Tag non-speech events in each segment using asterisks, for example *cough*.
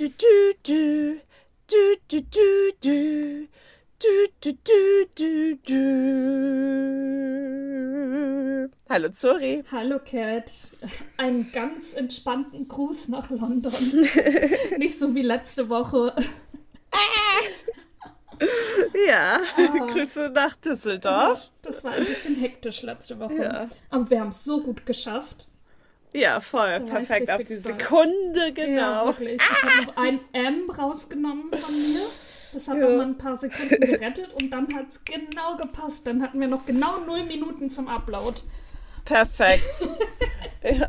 Du, du, du. Hallo Zuri. Hallo Cat. Einen ganz entspannten Gruß nach London. Nicht so wie letzte Woche. Ja, ah. Grüße nach Düsseldorf. Das war ein bisschen hektisch letzte Woche. Ja. Aber wir haben es so gut geschafft. Ja, voll. Perfekt auf die stolz. Sekunde, genau. Ja, wirklich. Ah. Ich habe noch ein M rausgenommen von mir. Das hat ja. noch mal ein paar Sekunden gerettet und dann hat es genau gepasst. Dann hatten wir noch genau null Minuten zum Upload. Perfekt. *laughs* ja.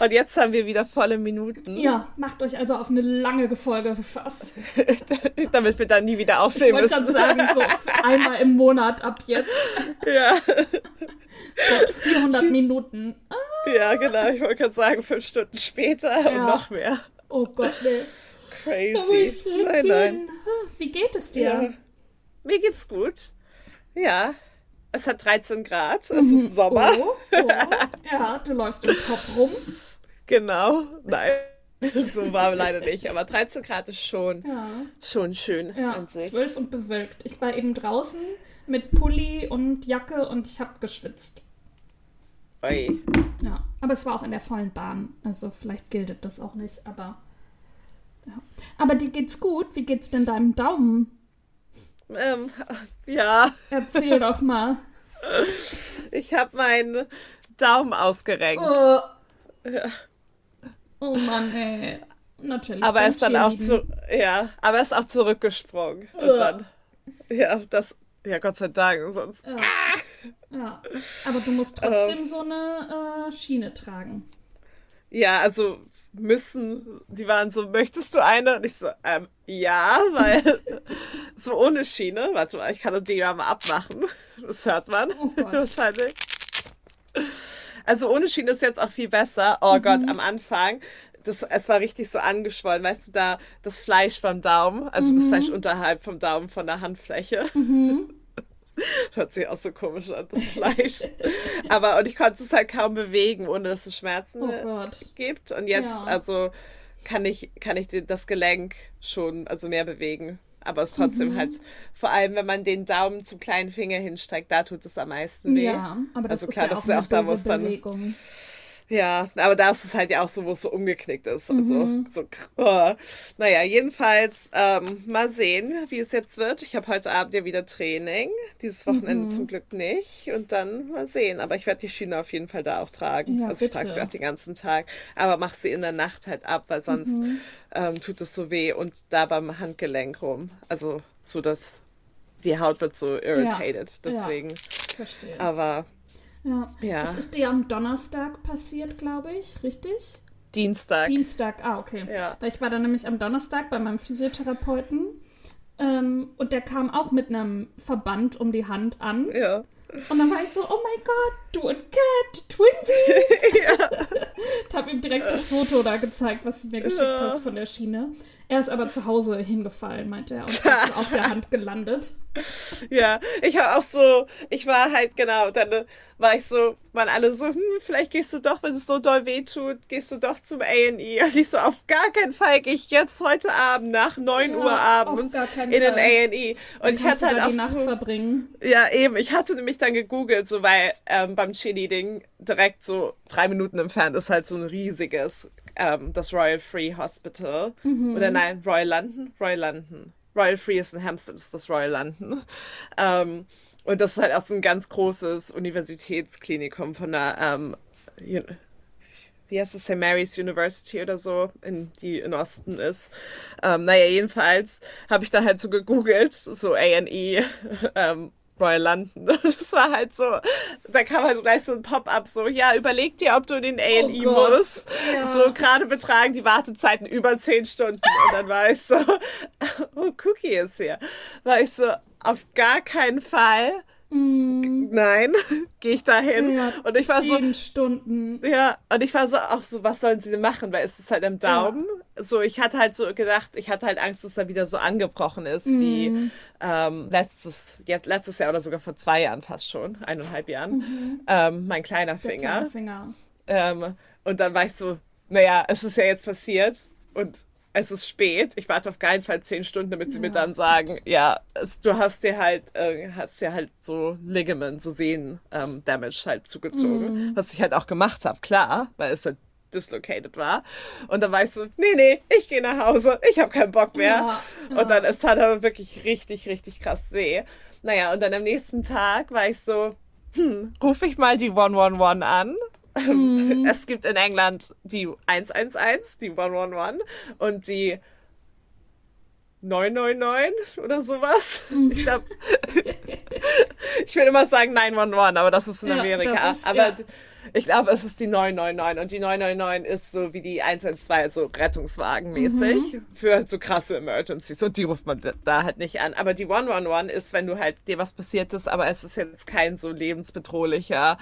Und jetzt haben wir wieder volle Minuten. Ja, macht euch also auf eine lange Folge gefasst. *laughs* Damit wir dann nie wieder aufnehmen ich müssen. Ich wollte gerade sagen, so *laughs* einmal im Monat ab jetzt. Ja. Gott, 400 Minuten. Ah. Ja, genau. Ich wollte gerade sagen, fünf Stunden später ja. und noch mehr. Oh Gott, nee. Crazy. Nein, nein. Wie geht es dir? Ja. Mir geht's gut. Ja, es hat 13 Grad, es mhm. ist Sommer. Oh, oh. *laughs* Ja, du läufst im Top rum. Genau, nein. *laughs* So war leider nicht, aber 13 Grad ist schon, ja. schon schön ja, an sich. 12 und bewölkt. Ich war eben draußen mit Pulli und Jacke und ich habe geschwitzt. Oi. Ja, aber es war auch in der vollen Bahn, also vielleicht gilt das auch nicht, aber ja. Aber dir geht's gut? Wie geht's denn deinem Daumen? Ähm, *laughs* ja. Erzähl doch mal. Ich habe meinen Daumen ausgerenkt. Oh. Ja. oh Mann, ey. Natürlich. Aber er ist dann auch zu, ja, aber er ist auch zurückgesprungen. Und dann, ja, das, ja, Gott sei Dank, sonst. Ja. ja. Aber du musst trotzdem ähm, so eine äh, Schiene tragen. Ja, also müssen, die waren so, möchtest du eine? Und ich so, ähm, ja, weil *laughs* so ohne Schiene, warte mal, ich kann die ja mal abmachen. Das hört man oh wahrscheinlich. Also ohne Schiene ist jetzt auch viel besser. Oh mhm. Gott, am Anfang, das, es war richtig so angeschwollen. Weißt du, da das Fleisch beim Daumen, also mhm. das Fleisch unterhalb vom Daumen von der Handfläche. Mhm. *laughs* Hört sich auch so komisch an, das Fleisch. Aber und ich konnte es halt kaum bewegen, ohne dass es Schmerzen oh gibt. Und jetzt, ja. also kann ich, kann ich das Gelenk schon also mehr bewegen. Aber es trotzdem mhm. halt, vor allem wenn man den Daumen zum kleinen Finger hinstreckt, da tut es am meisten weh. Ja, aber das also klar, ist ja auch, das ist ja auch da, wo es dann. Ja, aber da ist es halt ja auch so, wo es so umgeknickt ist. Also, mhm. so, oh. Naja, jedenfalls ähm, mal sehen, wie es jetzt wird. Ich habe heute Abend ja wieder Training. Dieses Wochenende mhm. zum Glück nicht. Und dann mal sehen. Aber ich werde die Schiene auf jeden Fall da auch tragen. Ja, also ich trage sie auch den ganzen Tag. Aber mach sie in der Nacht halt ab, weil sonst mhm. ähm, tut es so weh. Und da beim Handgelenk rum. Also so, dass die Haut wird so irritated. Ja. Deswegen. Ja, verstehe. Aber ja. ja. Das ist dir am Donnerstag passiert, glaube ich, richtig? Dienstag. Dienstag, ah, okay. Ja. Weil ich war dann nämlich am Donnerstag bei meinem Physiotherapeuten ähm, und der kam auch mit einem Verband um die Hand an. Ja. Und dann war ich so, oh mein Gott, du und Cat, Twinsies. *laughs* ja. *laughs* ich habe ihm direkt das Foto da gezeigt, was du mir geschickt ja. hast von der Schiene. Er ist aber zu Hause hingefallen, meinte er, und *laughs* auf der Hand gelandet. Ja, ich habe auch so, ich war halt, genau, dann äh, war ich so, waren alle so, hm, vielleicht gehst du doch, wenn es so doll weh tut, gehst du doch zum A&E. Und ich so, auf gar keinen Fall gehe ich jetzt heute Abend nach 9 ja, Uhr abends in den A&E. Und ich hatte halt auch die so, Nacht verbringen. Ja, eben, ich hatte nämlich dann gegoogelt, so, weil ähm, beim Chili-Ding direkt so drei Minuten entfernt ist halt so ein riesiges ähm, das Royal Free Hospital. Mhm. Oder nein, Royal London? Royal London. Royal Free ist in Hampstead, ist das Royal London. *laughs* Ähm, und das ist halt auch so ein ganz großes Universitätsklinikum von der, ähm, wie heißt es, St. Mary's University oder so, in, die in Osten ist. Ähm, naja, jedenfalls habe ich da halt so gegoogelt, so A&E, *laughs* ähm, Royal London. *laughs* Das war halt so, da kam halt gleich so ein Pop-up, so, ja, überleg dir, ob du in den A&E oh musst. Ja. So, gerade betragen die Wartezeiten über zehn Stunden. Und dann war ich so, *laughs* oh, Cookie ist hier. War ich so, auf gar keinen Fall Mm. Nein, *laughs* gehe ich da hin. Ja, und ich war so. Stunden. Ja, und ich war so auch so, was sollen sie machen? Weil es ist halt am Daumen. Ja. So, ich hatte halt so gedacht, ich hatte halt Angst, dass er wieder so angebrochen ist mm. wie ähm, letztes, ja, letztes Jahr oder sogar vor zwei Jahren fast schon, eineinhalb Jahren. Mhm. Ähm, mein kleiner Finger. Kleine Finger. Ähm, und dann war ich so, naja, es ist ja jetzt passiert und es ist spät, ich warte auf keinen Fall zehn Stunden, damit sie ja. mir dann sagen, ja, es, du hast dir halt, äh, hast dir halt so Ligament, so Sehnen-Damage ähm, halt zugezogen, mm. was ich halt auch gemacht habe, klar, weil es halt dislocated war. Und dann war ich so, nee, nee, ich gehe nach Hause, ich habe keinen Bock mehr. Ja, ja. Und dann, es tat aber wirklich richtig, richtig krass weh. Naja, und dann am nächsten Tag war ich so, hm, rufe ich mal die 111 an. Mhm. Es gibt in England die 111, die 111 und die 999 oder sowas. Mhm. Ich, glaub, *laughs* ich will immer sagen 911, aber das ist in Amerika. Ja, ist, aber ja. ich glaube, es ist die 999 und die 999 ist so wie die 112, so Rettungswagenmäßig mhm. für so krasse Emergencies und die ruft man da halt nicht an. Aber die 111 ist, wenn du halt dir was passiert ist, aber es ist jetzt kein so lebensbedrohlicher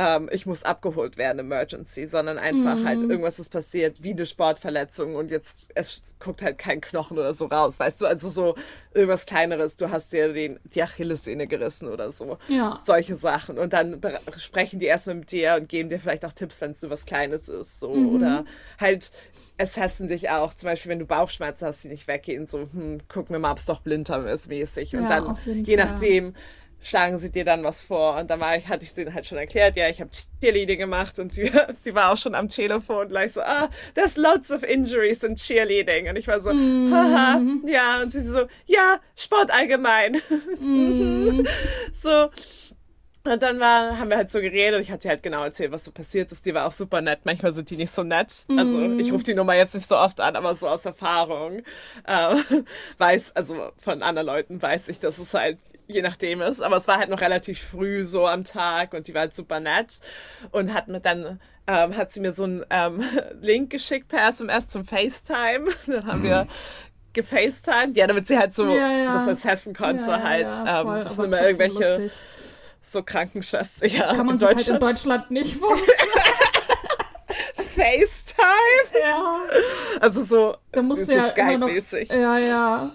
ähm, ich muss abgeholt werden, Emergency, sondern einfach halt mhm. halt irgendwas ist passiert, wie eine Sportverletzung und jetzt es guckt halt kein Knochen oder so raus, weißt du, also so irgendwas kleineres, du hast dir den, die Achillessehne gerissen oder so. Ja. Solche Sachen und dann sprechen die erstmal mit dir und geben dir vielleicht auch Tipps, wenn es so was Kleines ist, so mhm. oder halt assessen dich auch, zum Beispiel, wenn du Bauchschmerzen hast, die nicht weggehen, so, hm, gucken wir mal, ob es doch Blinddarm ist, mäßig. Und ja, dann, je nachdem, schlagen sie dir dann was vor. Und dann war ich, hatte ich sie halt schon erklärt, ja, ich habe Cheerleading gemacht und sie, *laughs* sie war auch schon am Telefon und gleich so, ah, there's lots of injuries in Cheerleading. Und ich war so, mm. haha, ja, und sie so, ja, Sport allgemein. *laughs* Mm. so, und dann war, haben wir halt so geredet und ich hatte halt genau erzählt, was so passiert ist. Die war auch super nett. Manchmal sind die nicht so nett. Also mm. ich rufe die Nummer jetzt nicht so oft an, aber so aus Erfahrung äh, *laughs* weiß, also von anderen Leuten weiß ich, dass es halt je nachdem ist. Aber es war halt noch relativ früh so am Tag und die war halt super nett und hat mir dann ähm, hat sie mir so einen ähm, *laughs* Link geschickt per SMS zum FaceTime. *laughs* Dann haben wir gefacetimed. Ja, damit sie halt so ja, ja. das assessen konnte ja, halt. Ähm, das sind immer irgendwelche lustig so Krankenschwester. Ja, Kann man sich halt in Deutschland nicht vorstellen. *laughs* FaceTime? Ja. Also so, da musst so ja Skype-mäßig. Ja, ja.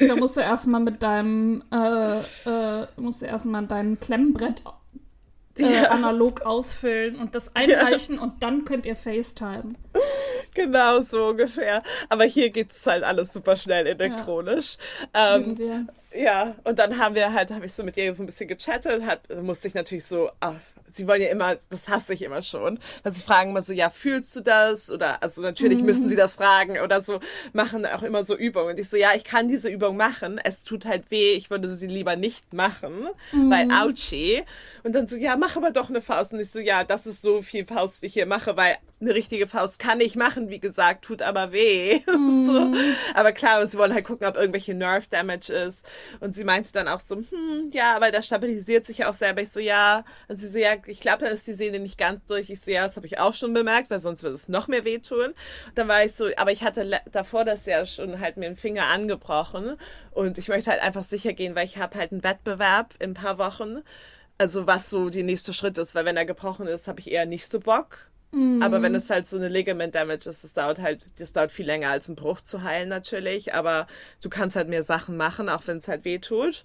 Da musst du erstmal mit deinem, äh, äh, musst du erstmal dein Klemmbrett äh, ja. analog ausfüllen und das einreichen ja. und dann könnt ihr FaceTime. Genau, so ungefähr. Aber hier geht es halt alles super schnell elektronisch. Ja. Ähm, ja, und dann haben wir halt, habe ich so mit ihr so ein bisschen gechattet, hat, musste ich natürlich so, ach, sie wollen ja immer, das hasse ich immer schon, weil sie fragen immer so, ja, fühlst du das? Oder, also natürlich mhm. müssen sie das fragen oder so, machen auch immer so Übungen. Und ich so, ja, ich kann diese Übung machen, es tut halt weh, ich würde sie lieber nicht machen, mhm. weil ouchie. Und dann so, ja, mach aber doch eine Faust. Und ich so, ja, das ist so viel Faust, wie ich hier mache, weil eine richtige Faust kann ich machen, wie gesagt, tut aber weh. *laughs* Mhm. so. Aber klar, sie wollen halt gucken, ob irgendwelche Nerve Damage ist. Und sie meinte dann auch so, hm, ja, weil der stabilisiert sich ja auch selber. Ich so, ja. Und sie so, ja, ich glaube, dann ist die Sehne nicht ganz durch. Ich so, ja, das habe ich auch schon bemerkt, weil sonst würde es noch mehr wehtun. Und dann war ich so, aber ich hatte davor das ja schon halt mir den Finger angebrochen. Und ich möchte halt einfach sicher gehen, weil ich habe halt einen Wettbewerb in ein paar Wochen. Also was so der nächste Schritt ist, weil wenn er gebrochen ist, habe ich eher nicht so Bock. Mhm. Aber wenn es halt so eine Ligament Damage ist, das dauert halt, das dauert viel länger als ein Bruch zu heilen natürlich. Aber du kannst halt mehr Sachen machen, auch wenn es halt weh tut.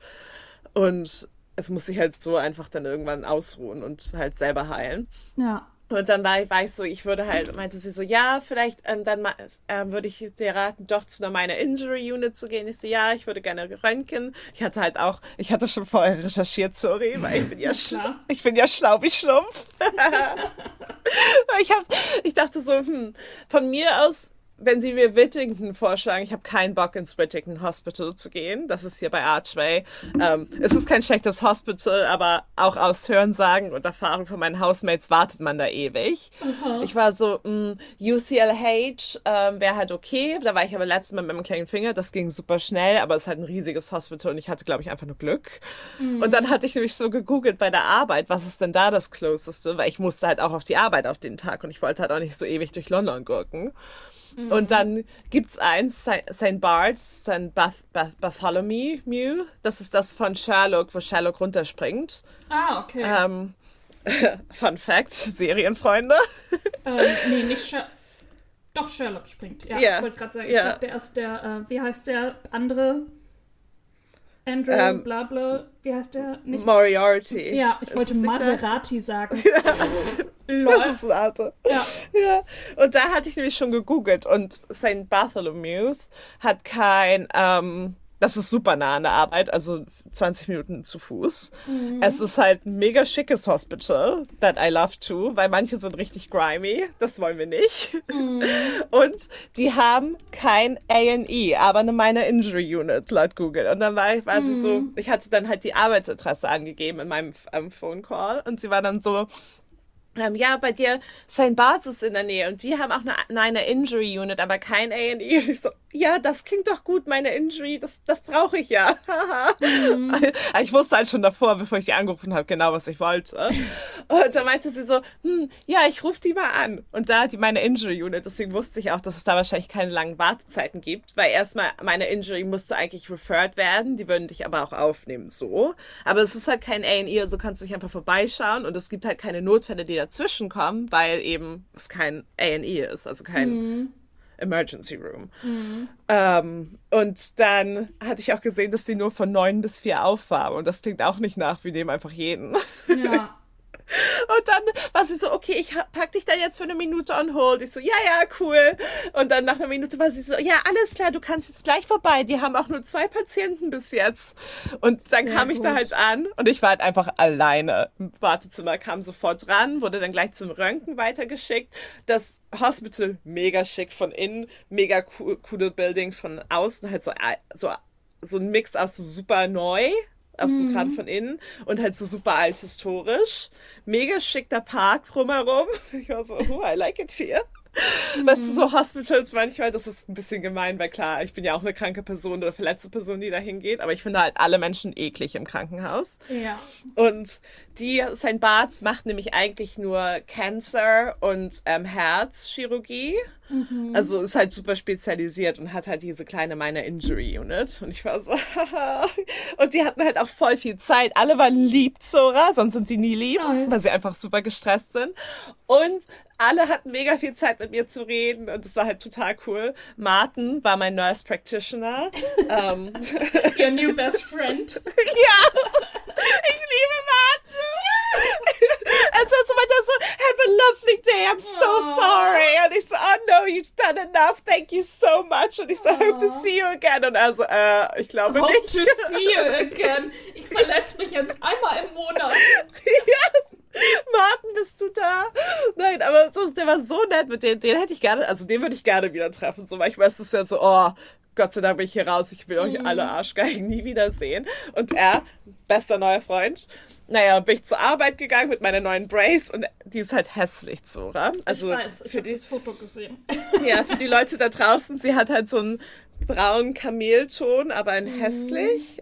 Und es muss sich halt so einfach dann irgendwann ausruhen und halt selber heilen. Ja. Und dann war ich, war ich so, ich würde halt, meinte sie so, ja, vielleicht ähm, dann ähm, würde ich dir raten, doch zu meiner Injury Unit zu gehen. Ich so, ja, ich würde gerne röntgen. Ich hatte halt auch, ich hatte schon vorher recherchiert, sorry, weil ich bin ja, ja ich bin ja schlau wie Schlumpf. *laughs* *laughs* ich, hab, ich dachte so, hm, von mir aus wenn Sie mir Whittington vorschlagen, ich habe keinen Bock ins Whittington Hospital zu gehen. Das ist hier bei Archway. Ähm, es ist kein schlechtes Hospital, aber auch aus Hörensagen und Erfahrung von meinen Housemates wartet man da ewig. Okay. Ich war so, mh, mm, UCLH ähm, wäre halt okay. Da war ich aber letztes Mal mit meinem kleinen Finger. Das ging super schnell, aber es ist halt ein riesiges Hospital und ich hatte, glaube ich, einfach nur Glück. Mhm. Und dann hatte ich nämlich so gegoogelt bei der Arbeit, was ist denn da das Closeste? Weil ich musste halt auch auf die Arbeit auf den Tag und ich wollte halt auch nicht so ewig durch London gurken. Mhm. Und dann gibt es eins, St. Bart's, St. Bath, Bath, Bartholomew. Das ist das von Sherlock, wo Sherlock runterspringt. Ah, okay. Ähm, *laughs* Fun Fact, Serienfreunde. *laughs* ähm, nee, nicht Sherlock. Doch, Sherlock springt. Ja, yeah. ich wollte gerade sagen, ich yeah. dachte, der ist der, äh, wie heißt der andere? Andrew, ähm, bla bla, wie heißt der? Nicht? Moriarty. Ja, ich wollte Maserati sagen. *laughs* das ist Latte. Ja. ja. Und da hatte ich nämlich schon gegoogelt und St. Bartholomew's hat kein, ähm, das ist super nah an der Arbeit, also 20 Minuten zu Fuß. Mhm. Es ist halt ein mega schickes Hospital, that I love too, weil manche sind richtig grimy, das wollen wir nicht. Mhm. *laughs* Und die haben kein A&E, aber eine Minor Injury Unit laut Google. Und dann war ich, war mhm. sie so, ich hatte dann halt die Arbeitsadresse angegeben in meinem ähm, Phone Call und sie war dann so, ähm, ja, bei dir St. Bart's ist in der Nähe und die haben auch eine, eine Injury Unit, aber kein A&E. Und ich so, ja, das klingt doch gut, meine Injury, das, das brauche ich ja. mhm. *laughs* Ich wusste halt schon davor, bevor ich die angerufen habe, genau, was ich wollte. Und da meinte sie so, hm, ja, ich rufe die mal an. Und da hat die meine Injury Unit, deswegen wusste ich auch, dass es da wahrscheinlich keine langen Wartezeiten gibt, weil erstmal meine Injury musste eigentlich referred werden, die würden dich aber auch aufnehmen, so. Aber es ist halt kein A&E, also kannst du dich einfach vorbeischauen und es gibt halt keine Notfälle, die dazwischen kommen, weil eben es kein A&E ist, also kein mhm. Emergency Room. Mhm. Ähm, und dann hatte ich auch gesehen, dass die nur von neun bis vier auf war. Und das klingt auch nicht nach, wir nehmen einfach jeden. Ja. *laughs* Und dann war sie so, okay, ich pack dich da jetzt für eine Minute on hold. Ich so, ja, ja, cool. Und dann nach einer Minute war sie so, ja, alles klar, du kannst jetzt gleich vorbei. Die haben auch nur zwei Patienten bis jetzt. Und dann Sehr kam ich gut. da halt an und ich war halt einfach alleine im Wartezimmer, kam sofort ran, wurde dann gleich zum Röntgen weitergeschickt. Das Hospital mega schick von innen, mega coole Buildings von außen, halt so, so, so ein Mix aus so super neu auch so gerade mhm. von innen und halt so super alt historisch. Mega schicker Park drumherum. *laughs* Ich war so, oh, I like it here. Mhm. Weißt du, so Hospitals manchmal, das ist ein bisschen gemein, weil klar, ich bin ja auch eine kranke Person oder verletzte Person, die da hingeht, aber ich finde halt alle Menschen eklig im Krankenhaus. Ja. Und die, St. Bart's macht nämlich eigentlich nur Cancer und ähm, Herzchirurgie. Mhm. Also ist halt super spezialisiert und hat halt diese kleine Minor Injury Unit. Und ich war so, und die hatten halt auch voll viel Zeit. Alle waren lieb, Zora, sonst sind sie nie lieb, oh, weil sie einfach super gestresst sind. Und alle hatten mega viel Zeit mit mir zu reden und das war halt total cool. Martin war mein Nurse Practitioner. um, *laughs* ähm, Your new best friend. *laughs* ja, ich liebe Martin. Also so weiter so, have a lovely day, I'm so Aww. sorry. Und ich so, oh no, you've done enough, thank you so much. Und ich so, Aww. hope to see you again. Und er so, äh, ich glaube hope nicht. Hope to see you again. Ich verletze mich jetzt einmal im Monat. *laughs* ja. Martin, bist du da? Nein, aber so, der war so nett mit dem, den hätte ich gerne, also den würde ich gerne wieder treffen. So, das ist ja so, oh, Gott sei Dank bin ich hier raus, ich will euch mhm. alle Arschgeigen nie wiedersehen. Und er, bester neuer Freund, naja, bin ich zur Arbeit gegangen mit meiner neuen Brace und die ist halt hässlich, Zora. Also ich weiß, ich habe das Foto gesehen. *laughs* Ja, für die Leute da draußen, sie hat halt so einen braunen Kamelton, aber ein mhm. hässlich.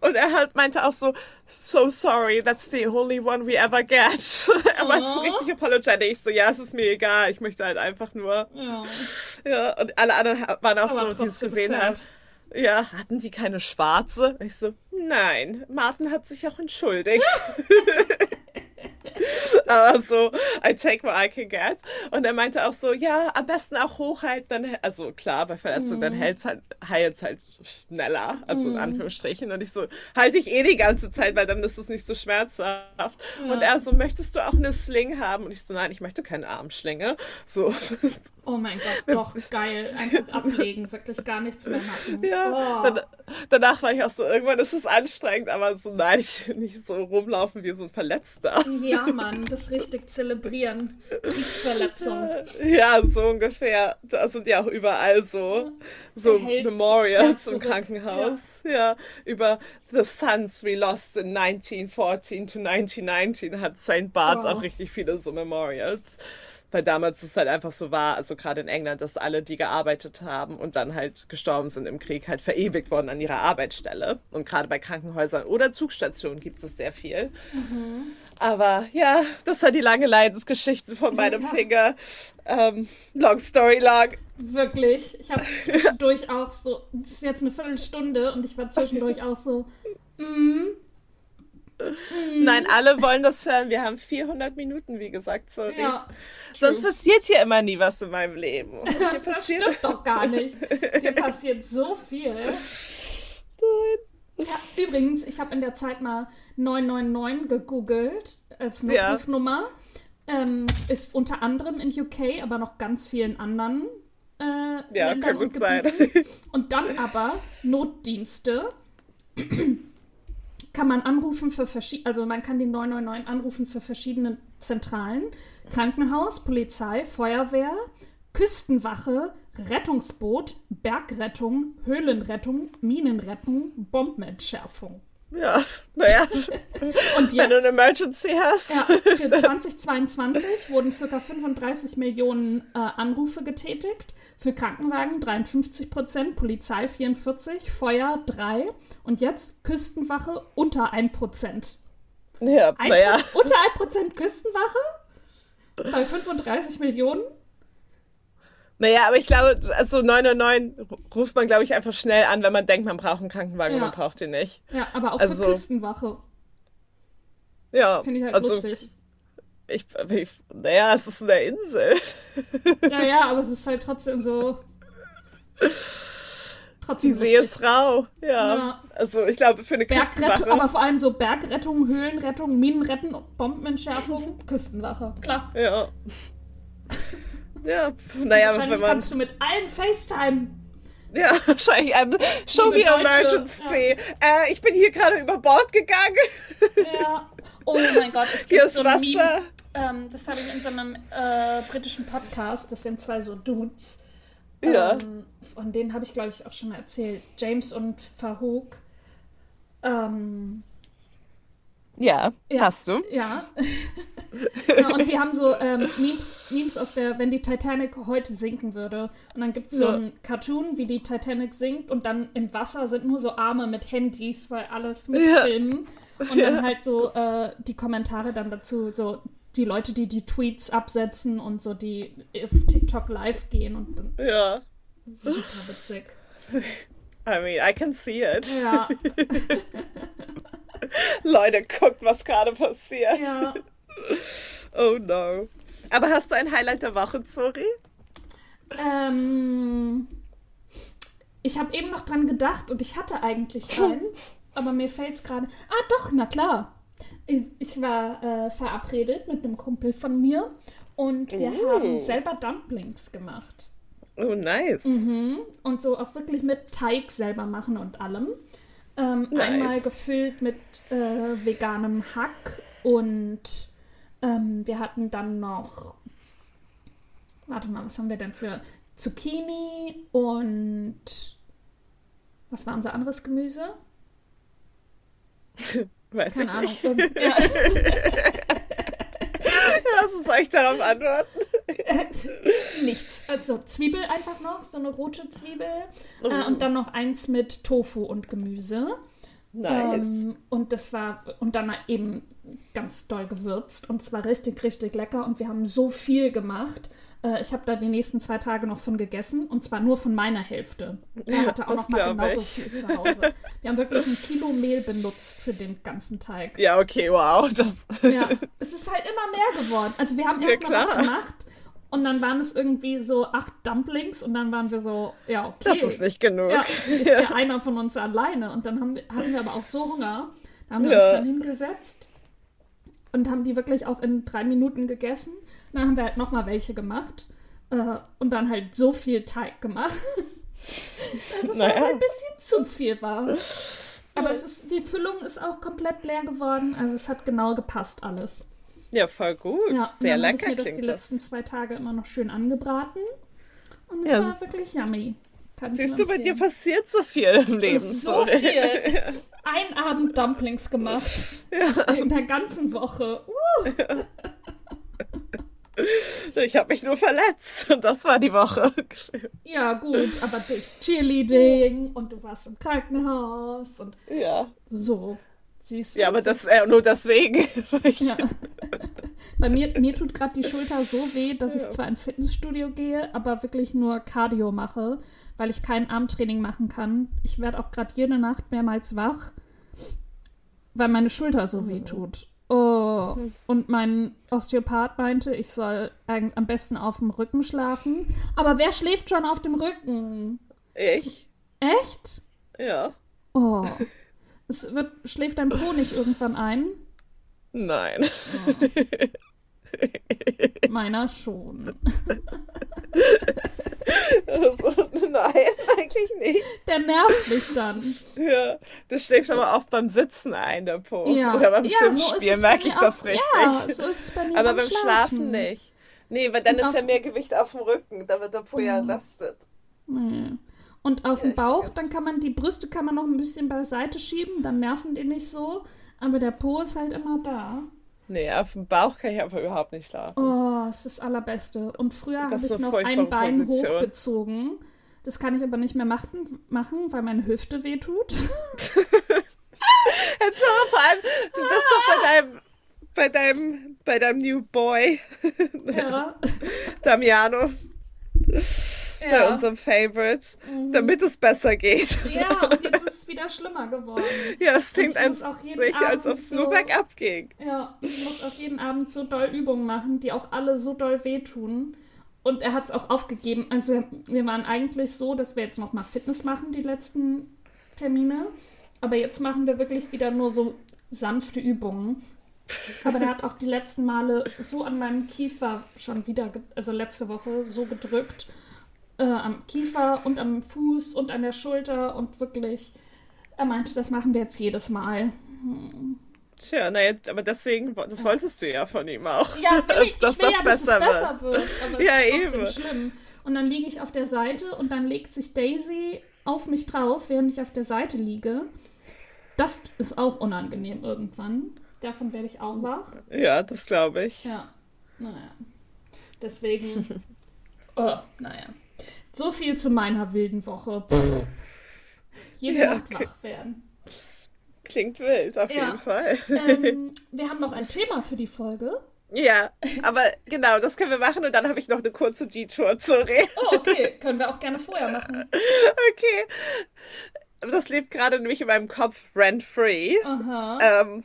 Und er halt meinte auch so, so sorry, that's the only one we ever get. *laughs* er war so richtig apologetic. Ich so, ja, es ist mir egal, ich möchte halt einfach nur. Ja. ja und alle anderen waren auch Aber so, die es gesehen haben. Ja, hatten die keine schwarze? Ich so, nein, Martin hat sich auch entschuldigt. *laughs* Aber so, I take what I can get. Und er meinte auch so, ja, am besten auch hochhalten, dann, also klar, bei Verletzungen, mm. dann mhm. hält's halt, heilt's halt schneller, also mm. in mhm. Anführungsstrichen. Und ich so, halte ich eh die ganze Zeit, weil dann ist es nicht so schmerzhaft. Ja. Und er so, möchtest du auch eine Sling haben? Und ich so, nein, ich möchte keine Armschlinge. So. Oh mein Gott, doch, geil. Einfach ablegen, wirklich gar nichts mehr machen. Ja, oh. dann, danach war ich auch so, irgendwann ist es anstrengend, aber so, nein, ich will nicht so rumlaufen wie so ein Verletzter. Ja, Mann, das richtig zelebrieren. Kriegsverletzung. Ja, so ungefähr. Da sind ja auch überall so, so Memorials im Krankenhaus. Ja. ja, über The Sons We Lost in 1914 to 1919 hat St. Bart's oh. auch richtig viele so Memorials weil damals es halt einfach so war, also gerade in England, dass alle, die gearbeitet haben und dann halt gestorben sind im Krieg, halt verewigt worden an ihrer Arbeitsstelle. Und gerade bei Krankenhäusern oder Zugstationen gibt es sehr viel. Mhm. Aber ja, das war die lange Leidensgeschichte von meinem ja. Finger. Ähm, long story long. Wirklich. Ich habe zwischendurch auch so, das ist jetzt eine Viertelstunde und ich war zwischendurch auch so, mm, Nein, alle wollen das hören. Wir haben 400 Minuten, wie gesagt, sorry. Ja, Sonst passiert hier immer nie was in meinem Leben. *laughs* Hier das stimmt doch gar nicht. Hier *laughs* passiert so viel. Nein. Ja, übrigens, ich habe in der Zeit mal 999 gegoogelt als Notrufnummer. Ja. Ähm, ist unter anderem in UK, aber noch ganz vielen anderen äh, ja, Ländern kann gut sein. *laughs* Und dann aber Notdienste kann man anrufen für verschiedene, also man kann die 999 anrufen für verschiedene Zentralen. Krankenhaus, Polizei, Feuerwehr, Küstenwache, Rettungsboot, Bergrettung, Höhlenrettung, Minenrettung, Bombenentschärfung. Ja, naja. *laughs* Und jetzt, Wenn du eine Emergency hast. Ja, für *laughs* 2022 wurden ca. 35 Millionen äh, Anrufe getätigt. Für Krankenwagen 53 Prozent, Polizei 44, Feuer 3 und jetzt Küstenwache unter 1 Prozent. Ja, naja. Unter 1 Prozent Küstenwache? Bei 35 Millionen? Naja, aber ich glaube, also 999 ruft man, glaube ich, einfach schnell an, wenn man denkt, man braucht einen Krankenwagen ja. und man braucht ihn nicht. Ja, aber auch also, für Küstenwache. Ja. Finde ich halt also, lustig. Ich, ich, naja, es ist eine Insel. Ja, ja, aber es ist halt trotzdem so. Trotzdem Die See ist rau, ja. ja. Also ich glaube für eine Bergrettung, aber vor allem so Bergrettung, Höhlenrettung, Minenretten, Bombenentschärfung, Küstenwache. Klar. Ja. Ja, naja, Wahrscheinlich wenn man. kannst du mit allen FaceTime. Ja, *laughs* wahrscheinlich. Um, show me emergency. Ja. Äh, ich bin hier gerade über Bord gegangen. Ja. Oh mein Gott, es *laughs* gibt so ein Meme. Ähm, das habe ich in so einem äh, britischen Podcast. Das sind zwei so Dudes. Ja. Ähm, von denen habe ich, glaube ich, auch schon mal erzählt. James und Fahouk. Ähm, ja, ja, hast du. Ja. *laughs* ja. Und die haben so ähm, Memes, Memes aus der, wenn die Titanic heute sinken würde. Und dann gibt es so ja. ein Cartoon, wie die Titanic sinkt und dann im Wasser sind nur so Arme mit Handys, weil alles mitfilmen. Ja. Und dann halt so äh, die Kommentare dann dazu, so die Leute, die die Tweets absetzen und so die auf TikTok live gehen und dann. Ja. Super witzig. *laughs* I mean, I can see it. Ja. *laughs* Leute, guckt, was gerade passiert. Ja. Oh no. Aber hast du ein Highlight der Woche, Zori? Ähm, ich habe eben noch dran gedacht und ich hatte eigentlich *laughs* eins, aber mir fällt es gerade. Ah, doch, na klar. Ich, ich war äh, verabredet mit einem Kumpel von mir und wir uh. haben selber Dumplings gemacht. Oh, nice. Mhm. Und so auch wirklich mit Teig selber machen und allem. Ähm, nice. Einmal gefüllt mit äh, veganem Hack und ähm, wir hatten dann noch, warte mal, was haben wir denn für Zucchini und was war unser anderes Gemüse? *laughs* Weiß Keine ich Ahnung. Nicht. Ja. Was soll ich darauf antworten? *laughs* Nichts. Also Zwiebel einfach noch, so eine rote Zwiebel. Oh. Äh, und dann noch eins mit Tofu und Gemüse. Nice. Ähm, und das war, und dann eben ganz doll gewürzt. Und es war richtig, richtig lecker. Und wir haben so viel gemacht. Äh, ich habe da die nächsten zwei Tage noch von gegessen. Und zwar nur von meiner Hälfte. Er hatte auch noch mal genauso ich. viel zu Hause. Wir haben wirklich ein Kilo Mehl benutzt für den ganzen Teig. Ja, okay, wow. Das ja, es ist halt immer mehr geworden. Also wir haben erst ja, mal was gemacht und dann waren es irgendwie so acht Dumplings und dann waren wir so, ja, okay. Das ist nicht genug. Ja, *laughs* ist ja, ja einer von uns alleine. Und dann haben, hatten wir aber auch so Hunger. Da haben wir ja. uns dann hingesetzt und haben die wirklich auch in drei Minuten gegessen. Dann haben wir halt nochmal welche gemacht. Äh, und dann halt so viel Teig gemacht. *laughs* dass es naja. ein bisschen zu viel war. Aber es ist, die Füllung ist auch komplett leer geworden. Also es hat genau gepasst alles. Ja, voll gut. Ja, Sehr lecker ich mir das die letzten zwei Tage immer noch schön angebraten. Und es ja. war wirklich yummy. Kann Siehst du, bei dir passiert so viel im Leben. So viel. *laughs* Ein Abend Dumplings gemacht. Ja. In der ganzen Woche. Uh. Ich habe mich nur verletzt und das war die Woche. Ja, gut, aber durch Cheerleading und du warst im Krankenhaus und ja. so. Siehst du? Ja, aber das äh, nur deswegen. *laughs* Ja. Bei mir, mir tut gerade die Schulter so weh, dass ja. ich zwar ins Fitnessstudio gehe, aber wirklich nur Cardio mache, weil ich kein Armtraining machen kann. Ich werde auch gerade jede Nacht mehrmals wach, weil meine Schulter so weh tut. Oh. Und mein Osteopath meinte, ich soll am besten auf dem Rücken schlafen. Aber wer schläft schon auf dem Rücken? Ich. Echt? Ja. Oh. Es wird, schläft dein Po nicht irgendwann ein? Nein. Oh. Meiner schon. Also, nein, eigentlich nicht. Der nervt mich dann. Ja, das schläft aber oft beim Sitzen ein, der Po. Ja. Oder beim Ja, so Sitzspiel bei merke ich das auch. richtig. Ja, so ist es bei mir aber beim beim Schlafen. nicht. Nee, weil dann Und ist ja mehr Gewicht auf dem Rücken, da wird der Po ja Mhm. lastet. Nee. Und auf Ja, dem Bauch, dann kann man die Brüste kann man noch ein bisschen beiseite schieben, dann nerven die nicht so. Aber der Po ist halt immer da. Nee, auf dem Bauch kann ich einfach überhaupt nicht schlafen. Oh, es ist das Allerbeste. Und früher habe ich so noch ein Bein Position. hochgezogen. Das kann ich aber nicht mehr machen, machen weil meine Hüfte wehtut. *laughs* Jetzt aber vor allem, du bist doch bei deinem, bei deinem, bei deinem New Boy, ja. *laughs* Damiano, bei ja. Mhm. unserem Favorite, damit es besser geht. ja, *laughs* und jetzt ist es wieder schlimmer geworden. Ja, es klingt als Abend ob es nur so- bergab ging. Ja, ich muss auch jeden Abend so doll Übungen machen, die auch alle so doll wehtun. Und er hat es auch aufgegeben. Also wir waren eigentlich so, dass wir jetzt noch mal Fitness machen, die letzten Termine. Aber jetzt machen wir wirklich wieder nur so sanfte Übungen. Aber der hat auch die letzten Male so an meinem Kiefer schon wieder, also letzte Woche, so gedrückt. Äh, am Kiefer und am Fuß und an der Schulter und wirklich, er meinte, das machen wir jetzt jedes Mal. Tja, na jetzt, aber deswegen, das wolltest du ja von ihm auch. Ja, *laughs* will ich, dass, ich will das ja, dass besser es besser wird. aber es *laughs* Ja, ist trotzdem eben. schlimm. Und dann liege ich auf der Seite und dann legt sich Daisy auf mich drauf, während ich auf der Seite liege. Das ist auch unangenehm irgendwann. Davon werde ich auch wach. Ja, das glaube ich. Ja, naja. Deswegen, *laughs* oh, naja. So viel zu meiner wilden Woche. Pff. Jede Ja, Nacht okay. wach werden. Klingt wild, auf Ja. jeden Fall. Ähm, *laughs* wir haben noch ein Thema für die Folge. Ja, aber genau, das können wir machen und dann habe ich noch eine kurze Detour zu reden. Oh, okay. Können wir auch gerne vorher machen. *laughs* Okay. Das lebt gerade nämlich in meinem Kopf rent-free. Aha. Ähm,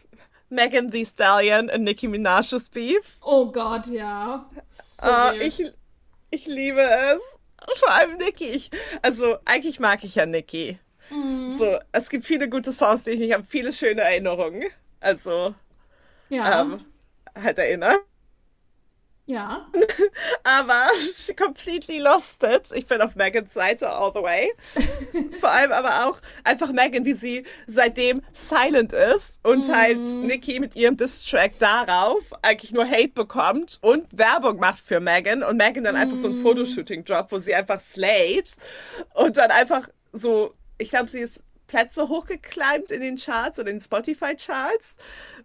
Megan Thee Stallion und Nicki Minaj's Beef. Oh Gott, ja. So weird. ich, ich liebe es. Vor allem Nicki. Ich, also, eigentlich mag ich ja Nicki. Mhm. So, es gibt viele gute Songs, die ich mich an viele schöne Erinnerungen. Also, ja, ähm, halt erinnern. Ja. *laughs* Aber she *laughs* completely lost it. Ich bin auf Megans Seite all the way. *laughs* Vor allem aber auch einfach Megan, wie sie seitdem silent ist und halt Nicki mit ihrem Diss-Track darauf eigentlich nur Hate bekommt und Werbung macht für Megan und Megan dann einfach so ein Fotoshooting droppt, wo sie einfach slayt und dann einfach so, ich glaube, sie ist Plätze hochgekleimt in den Charts oder in Spotify-Charts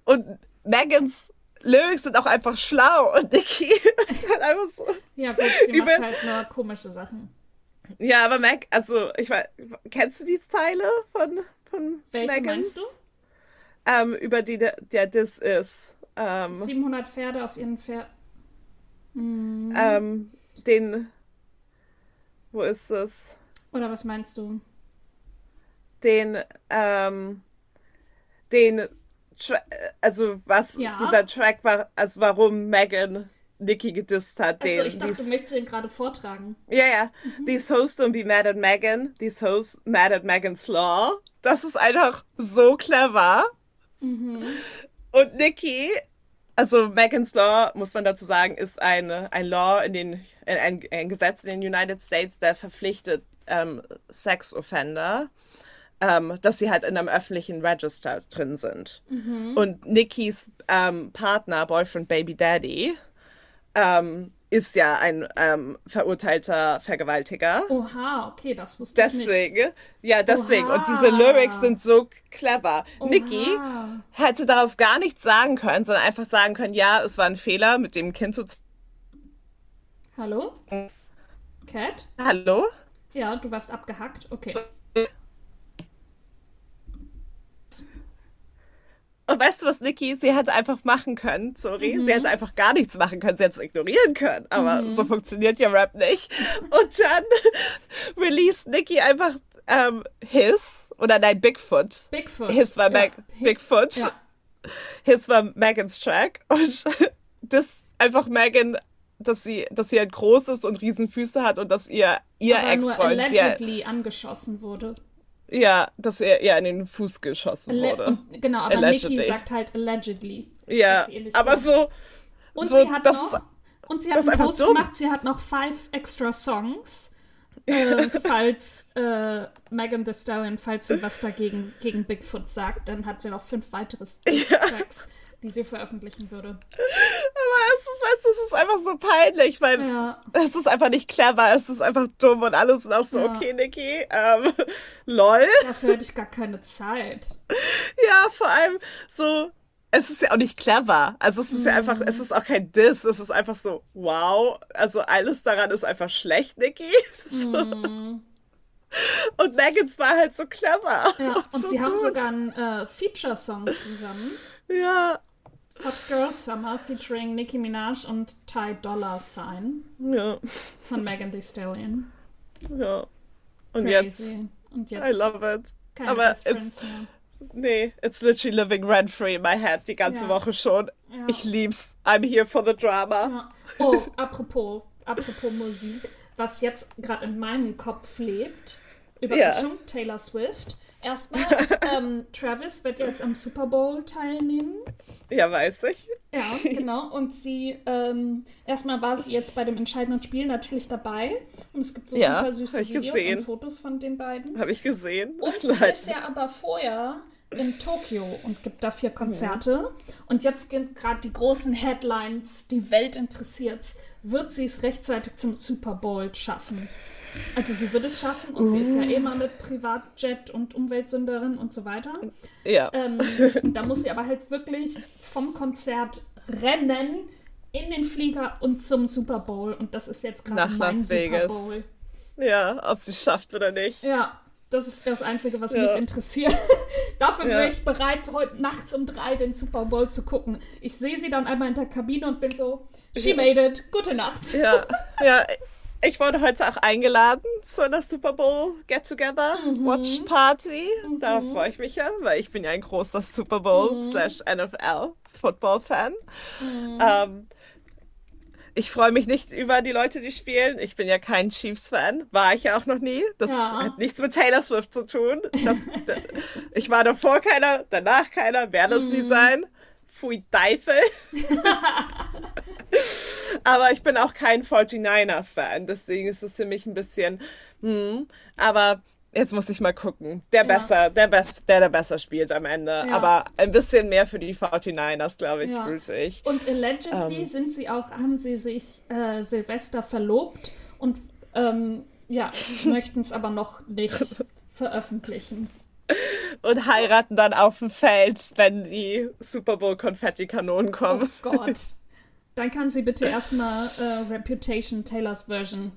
und Megans Lyrics sind auch einfach schlau und Nicki *laughs* ist halt einfach so. Ja, gut, sie Über- macht halt nur komische Sachen. Ja, aber Mac, also ich weiß, kennst du die Teile von von Welche Megans? meinst du? Ähm, über die der, der Diss ist. Ähm, 700 Pferde auf ihren Pferd. Hm. ähm, den, wo ist es? Oder was meinst du? Den, ähm, den, Tra also was Ja. dieser Track war, also warum Megan Nicki gedisst hat. Also Den, ich dachte, du möchtest den gerade vortragen. Ja, ja. These hoes don't be mad at Megan. These hoes mad at Megan's Law. Das ist einfach so clever. Und Nikki, also Megan's Law, muss man dazu sagen, ist eine, ein Law in den, ein, ein Gesetz in den United States, der verpflichtet ähm, Sex-Offender, ähm, dass sie halt in einem öffentlichen Register drin sind. Und Nikkis ähm, Partner, Boyfriend, Baby Daddy, ähm, ist ja ein ähm, verurteilter Vergewaltiger. Oha, okay, das wusste ich nicht. Deswegen, ja, deswegen. Und diese Oha. Lyrics sind so clever. Nikki Oha. hätte darauf gar nichts sagen können, sondern einfach sagen können, ja, es war ein Fehler, mit dem Kind zu... Hallo? Cat? Hallo? Ja, du warst abgehackt. Okay. Und weißt du was, Nikki? Sie hätte einfach machen können, sorry. Mhm. Sie hätte einfach gar nichts machen können. Sie hätte es ignorieren können. Aber so funktioniert ja Rap nicht. Und dann *laughs* released Nikki einfach ähm, His, oder nein, Bigfoot. Bigfoot. His war ja. Meg Bigfoot. Ja. His war Megans Track. Und *laughs* das einfach Megan, dass sie, dass sie halt groß ist und Riesenfüße hat und dass ihr, ihr Ex-Freund sie allegedly angeschossen wurde. Ja, dass er ihr in den Fuß geschossen Alle wurde. genau, aber Allegedly. Nikki sagt halt allegedly. Ja, aber so. Und so, sie hat das noch, und sie hat einen Post dumm. gemacht, sie hat noch five extra Songs. äh, *laughs* falls äh, Megan Thee Stallion, falls sie was dagegen gegen Bigfoot sagt, dann hat sie noch fünf weitere *laughs* Tracks, die sie veröffentlichen würde. Es ist, weißt du, es ist einfach so peinlich, weil Ja, es ist einfach nicht clever, es ist einfach dumm und alles sind auch so, Ja. okay, Niki, ähm, *laughs* lol. dafür hätte ich gar keine Zeit. Ja, vor allem so, es ist ja auch nicht clever. Also es ist ja einfach, es ist auch kein Diss, es ist einfach so, wow. Also alles daran ist einfach schlecht, Niki. *laughs* So. Und Megans war halt so clever. Ja, *laughs* und so sie haben gut. sogar einen äh, Feature-Song zusammen. Ja, Hot Girl Summer featuring Nicki Minaj und Ty Dolla Sign ja, von Megan Thee Stallion. ja. Und jetzt, Crazy. Und jetzt I love it. keine aber Best it's- mehr. Nee, it's literally living rent free in my head die ganze Ja. Woche schon. Ja. Ich lieb's. I'm here for the drama. Ja. Oh, *laughs* apropos, apropos Musik, was jetzt gerade in meinem Kopf lebt. Überraschung, Taylor Swift. Erstmal, *laughs* ähm, Travis wird jetzt am Super Bowl teilnehmen. Ja, weiß ich. Ja, genau. Und sie, ähm, erstmal war sie jetzt bei dem entscheidenden Spiel natürlich dabei. Und es gibt so Ja, super süße Videos gesehen. und Fotos von den beiden. Habe ich gesehen. Und sie Leid. ist ja aber vorher in Tokio und gibt dafür Konzerte. Und jetzt sind gerade die großen Headlines, die Welt interessiert's. Wird sie es rechtzeitig zum Super Bowl schaffen? Also sie wird es schaffen und sie ist ja eh mal mit Privatjet und Umweltsünderin und so weiter. Ja. Ähm, da muss sie aber halt wirklich vom Konzert rennen in den Flieger und zum Super Bowl. Und das ist jetzt gerade Nach mein Las Super Vegas. Bowl. Ja, ob sie schafft oder nicht. Ja, das ist das Einzige, was Ja. mich interessiert. *laughs* Dafür Ja. wäre ich bereit, heute nachts um drei den Super Bowl zu gucken. Ich sehe sie dann einmal in der Kabine und bin so, she made it, gute Nacht. Ja, ja. Ich wurde heute auch eingeladen zu einer Super Bowl Get Together Watch Party. Darauf freue ich mich ja, weil ich bin ja ein großer Super Bowl slash NFL Football Fan. Ähm, ich freue mich nicht über die Leute, die spielen. Ich bin ja kein Chiefs-Fan. War ich ja auch noch nie. Das Ja. hat nichts mit Taylor Swift zu tun. Das, *laughs* ich war davor keiner, danach keiner, werde es nie sein. Pfui Teufel. Aber ich bin auch kein 49er-Fan. Deswegen ist es für mich ein bisschen. Hm, aber jetzt muss ich mal gucken. Der Ja. besser, der best, der, der besser spielt am Ende. Ja. Aber ein bisschen mehr für die 49ers, glaube ich, Ja. fühlte ich. Und allegedly Ähm. sind sie auch, haben sie sich äh, Silvester verlobt und ähm, ja, möchten es aber noch nicht *laughs* veröffentlichen. Und heiraten dann auf dem Feld, wenn die Super Bowl-Konfetti-Kanonen Oh kommen. Gott. Dann kann sie bitte erstmal äh, Reputation Taylors Version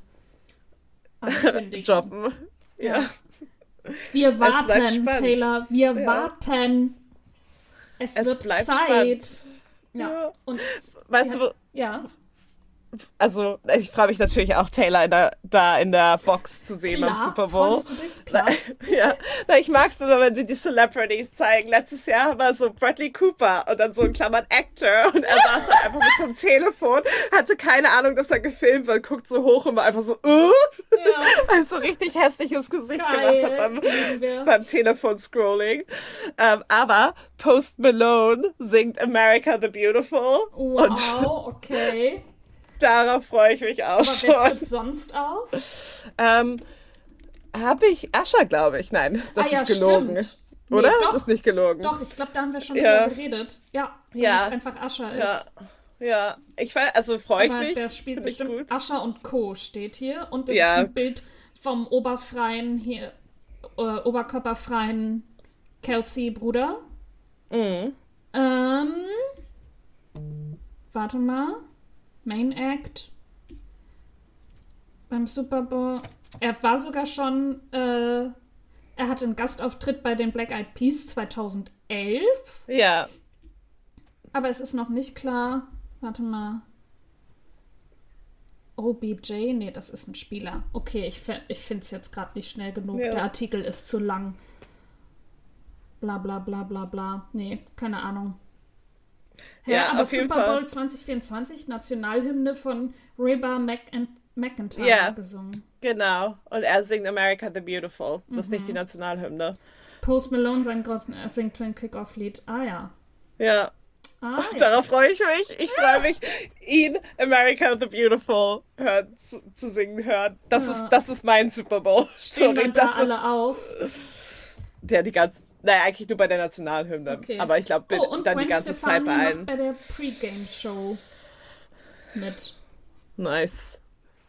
ankündigen. Droppen. Ja. Ja. Wir warten. Taylor, wir Ja. warten. Es, Es wird Zeit. spannend. Ja. Ja. Und Weißt du, ja, also ich freue mich natürlich auch, Taylor in der, da in der Box zu sehen klar, beim Super Bowl. du dich? Klar. *laughs* Ja, na, ich mag es immer, wenn sie die Celebrities zeigen. Letztes Jahr war so Bradley Cooper und dann so in Klammern Actor und er saß dann einfach mit so einem Telefon, hatte keine Ahnung, dass er gefilmt wird, guckt so hoch und war einfach so, uh, Ja, weil so richtig hässliches Gesicht geil. gemacht hat beim, beim Telefon-Scrolling. Ähm, aber Post Malone singt America the Beautiful Wow, okay. Darauf freue ich mich auch Aber wer schon. tritt sonst auf? Ähm, Habe ich Ascher, glaube ich. Nein, das ah ja, ist gelogen. stimmt. Nee, Oder? doch, Das ist nicht gelogen. doch, ich glaube, da haben wir schon Ja. drüber geredet. Ja, dass Ja. es einfach Ascher Ja, ist. ja. Ich weiß, also freue ich mich. der spielt Find bestimmt. Ascher und Co. steht hier. Und das Ja. ist ein Bild vom oberfreien, hier, äh, oberkörperfreien Kelsey-Bruder. Mhm. Ähm, warte mal. Main Act. Beim Super Bowl. Er war sogar schon, äh, er hatte einen Gastauftritt bei den Black Eyed Peas 2011. Ja, Aber es ist noch nicht klar. Warte mal. OBJ? Nee, das ist ein Spieler. Okay, ich, ich finde es jetzt gerade nicht schnell genug. Ja. Der Artikel ist zu lang. Bla bla bla bla bla. Nee, keine Ahnung. Hä, Ja, aber Super. Bowl 2024, Nationalhymne von Reba Mc McIntyre Ja. gesungen. Genau. Und er singt America the Beautiful. Das ist nicht die Nationalhymne. Post Malone sein er singt ein Kickoff-Lied. Ah ja. Ja. Ah, ja. Darauf freue ich mich. Ich freue mich, ihn America the Beautiful hören, zu, zu singen hören. Das, Ja. ist, das ist mein Super Bowl. Stehen Sorry, dann da das alle auf. der die ganze, naja, eigentlich nur bei der Nationalhymne. Okay. Aber ich glaube, Oh, dann die ganze Zeit Stefani bei macht allen. bei der Pre-Game-Show mit. Nice.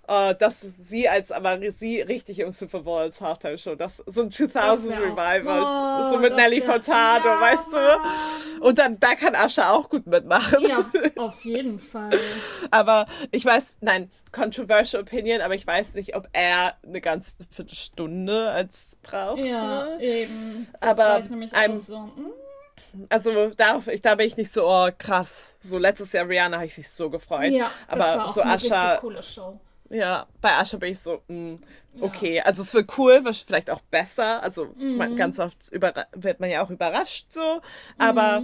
Oh, dass sie als, aber sie richtig im Super Bowl als Halftime-Show, das so ein 2000 Das wär auch- Revival, Oh, so mit Nelly Furtado, Ja, weißt du? Und dann, da kann Ascha auch gut mitmachen. Ja, auf jeden Fall. *laughs* Aber ich weiß, nein, controversial opinion, aber ich weiß nicht, ob er eine ganze Viertelstunde als braucht. Ja, ne? eben. Das Aber I'm- so. hm? Also da, ich, da bin ich nicht so, oh krass. So letztes Jahr Rihanna habe ich mich so gefreut. Ja, das aber so Ascha, Show. Ja, bei Ascha bin ich so, mm, okay. Also es wird cool, vielleicht auch besser. Also Mhm. man, ganz oft wird man ja auch überrascht so. Aber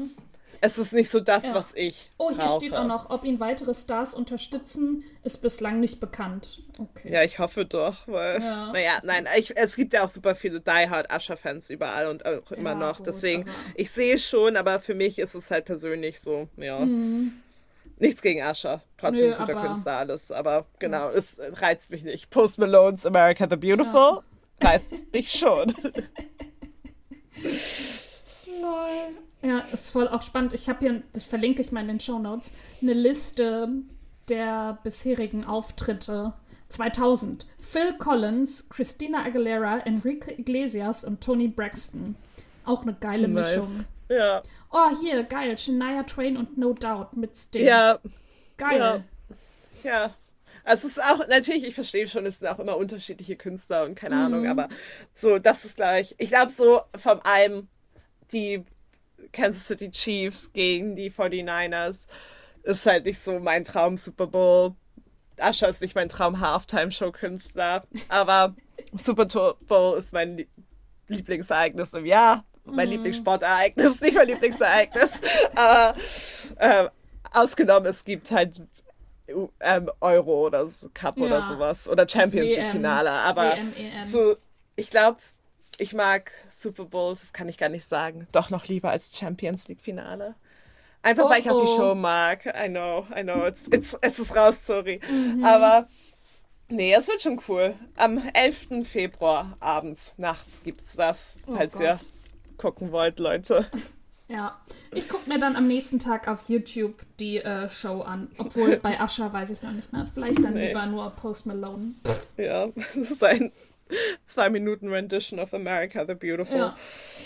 es ist nicht so das, Mhm. Ja. was ich Oh, hier brauche. steht auch noch, ob ihn weitere Stars unterstützen, ist bislang nicht bekannt. Okay. Ja, ich hoffe doch, weil, Ja. *laughs* naja, nein, ich, es gibt ja auch super viele Die Hard Asher-Fans überall und auch immer Ja, noch. gut, Deswegen, aber- ich sehe es schon, aber für mich ist es halt persönlich so, ja. Nichts gegen Asher. Trotzdem. Nö, guter aber- Künstler, alles. Aber genau, es reizt mich nicht. Post Malone's America the Beautiful reizt mich schon. *laughs* Lol. Ja, ist voll auch spannend. Ich habe hier, das verlinke ich mal in den Show Notes, eine Liste der bisherigen Auftritte 2000. Phil Collins, Christina Aguilera, Enrique Iglesias und Tony Braxton. Auch eine geile Mischung. Ja, Oh, hier, geil. Shania Twain und No Doubt mit Sting. ja, geil. ja. ja. Also es ist auch, natürlich, ich verstehe schon, es sind auch immer unterschiedliche Künstler und keine Mhm. Ahnung, aber so, das ist gleich. Ich glaube so von allem die Kansas City Chiefs gegen die 49ers ist halt nicht so mein Traum Super Bowl. Asher ist nicht mein Traum Halftime-Show-Künstler, aber Super Bowl ist mein Lie- Lieblingsereignis im Jahr. Mein Mhm. Lieblingssportereignis, nicht mein Lieblingsereignis. *laughs* aber äh, ausgenommen, es gibt halt ähm, Euro oder Cup oder Ja. sowas oder Champions WM, League-Finale. Aber WM, EM. so, ich glaube, ich mag Super Bowls, das kann ich gar nicht sagen, doch noch lieber als Champions League-Finale. Einfach Oh, weil ich auch die oh. Show mag. I know, I know, it's, it's, es ist raus, sorry. Mhm. Aber nee, es wird schon cool. Am 11. Februar abends, nachts gibt's das, Oh falls ihr Gott. Gucken wollt, Leute. Ja, ich gucke mir dann am nächsten Tag auf YouTube die äh, Show an. Obwohl *laughs* bei Ascha weiß ich noch nicht mehr. Vielleicht dann Nee. lieber nur Post Malone. Ja, *laughs* das ist ein zwei Minuten Rendition of America the Beautiful. Ja,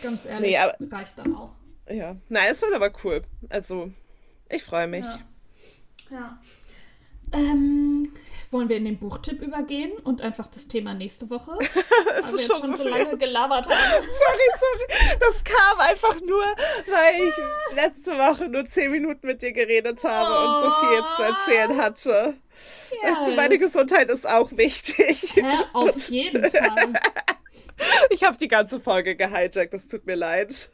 ganz ehrlich, Nee, aber- reicht dann auch. Ja, nein, es wird aber cool. Also, ich freue mich. Ja. Ja. Ähm, wollen wir in den Buchtipp übergehen und einfach das Thema nächste Woche? *laughs* es ist schon schon so so lange gelabert haben. *laughs* Sorry, sorry. Das kam einfach nur, weil ich letzte Woche nur zehn Minuten mit dir geredet habe und so viel jetzt zu erzählen hatte. Weißt du, meine Yes. Gesundheit ist auch wichtig. Hä? Auf jeden Fall. *laughs* Ich habe die ganze Folge gehijackt, das tut mir leid.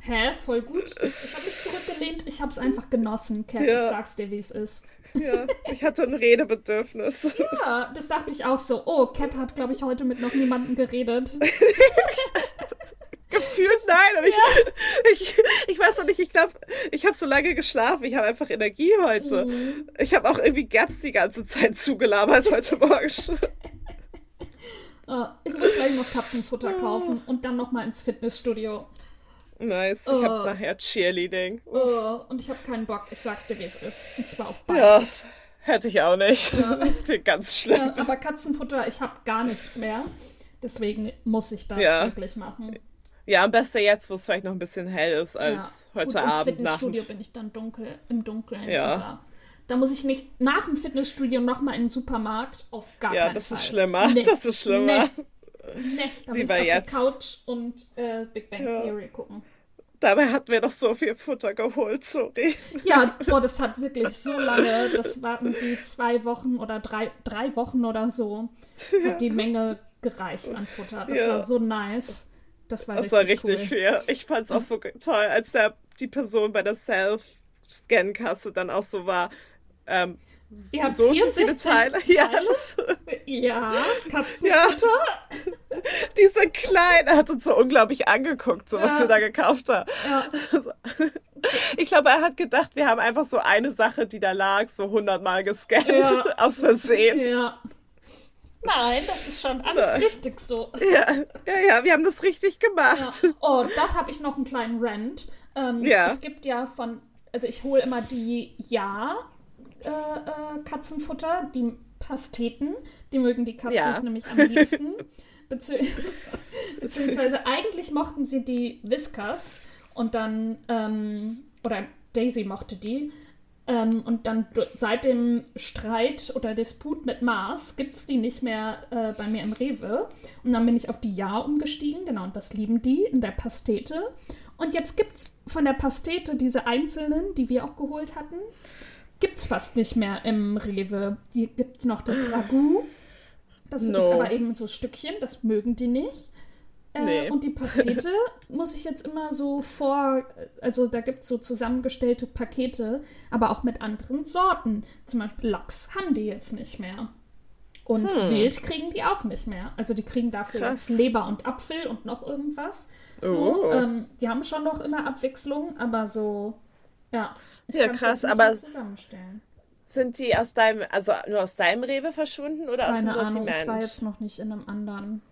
Hä? Voll gut. Ich habe mich zurückgelehnt. Ich habe es einfach genossen, Cat. Ja. Ich sag's dir, wie es ist. Ja, ich hatte ein Redebedürfnis. Ja, das dachte ich auch so. Oh, Cat hat, glaube ich, heute mit noch niemandem geredet. Gefühlt nein. Und ich, ich, ich weiß noch nicht, ich glaube, ich habe so lange geschlafen. Ich habe einfach Energie heute. Mhm. Ich habe auch irgendwie Gaps die ganze Zeit zugelabert heute Morgen schon. Äh, ich muss gleich noch Katzenfutter kaufen und dann noch mal ins Fitnessstudio. Nice. Ich Oh. habe nachher Cheerleading. Oh, und ich habe keinen Bock. Ich sag's dir, wie es ist. Und zwar auf Ja, beides. das hätte ich auch nicht. *laughs* Das klingt ganz schlimm. Ja, aber Katzenfutter, ich habe gar nichts mehr. Deswegen muss ich das Ja. wirklich machen. Ja, am besten jetzt, wo es vielleicht noch ein bisschen hell ist, als ja. heute Gut, Abend nach. Fitnessstudio bin ich dann dunkel, im Dunkeln. Ja. oder- Da muss ich nicht nach dem Fitnessstudio noch mal in den Supermarkt. Auf gar Ja, keinen das Fall. ist schlimmer. Nee. Das ist schlimmer. Nee, nee. da Lieber ich auf jetzt. die Couch und äh, Big Bang Ja. Theory gucken. Dabei hatten wir doch so viel Futter geholt, sorry. Ja, boah, das hat wirklich so lange, das war irgendwie zwei Wochen oder drei, drei Wochen oder so, hat die Menge gereicht an Futter. Das Ja. war so nice. Das war Das richtig, war richtig cool. viel. Ich fand es auch so toll, als der, die Person bei der Self-Scan-Kasse dann auch so war. Ähm, Ihr habt so 64 Teile. *laughs* Teile? Ja, Katzenfutter. *laughs* Ja. Die klein. Er hat uns so unglaublich angeguckt, so was ja. wir da gekauft haben. Ja. *laughs* Ich glaube, er hat gedacht, wir haben einfach so eine Sache, die da lag, so hundertmal gescannt, ja. aus Versehen. Ja. Nein, das ist schon alles Nein. richtig so. Ja, ja, ja, wir haben das richtig gemacht. Ja. Oh, da habe ich noch einen kleinen Rant. Ähm, ja. Es gibt ja von, also ich hole immer die Ja äh, äh, Katzenfutter, die Pasteten, die mögen die Katzen ja. nämlich am liebsten. *laughs* Bezieh *laughs* beziehungsweise eigentlich mochten sie die Whiskers und dann, ähm, oder Daisy mochte die. Ähm, und dann seit dem Streit oder Disput mit Mars gibt es die nicht mehr äh, bei mir im Rewe. Und dann bin ich auf die Ja umgestiegen, genau, und das lieben die in der Pastete. Und jetzt gibt es von der Pastete diese einzelnen, die wir auch geholt hatten, gibt es fast nicht mehr im Rewe. Hier gibt es noch das Ragout. Das no. ist aber eben so Stückchen, das mögen die nicht. Äh, nee. Und die Pastete *laughs* muss ich jetzt immer so vor, also da gibt es so zusammengestellte Pakete, aber auch mit anderen Sorten. Zum Beispiel Lachs haben die jetzt nicht mehr. Und hm. Wild kriegen die auch nicht mehr. Also die kriegen dafür jetzt Leber und Apfel und noch irgendwas. So, oh. ähm, die haben schon noch immer Abwechslung, aber so, ja. ja, krass, aber zusammenstellen. Sind die aus deinem, also nur aus deinem Rewe verschwunden oder Keine aus dem Sortiment? Ahnung, ich war jetzt noch nicht in einem anderen.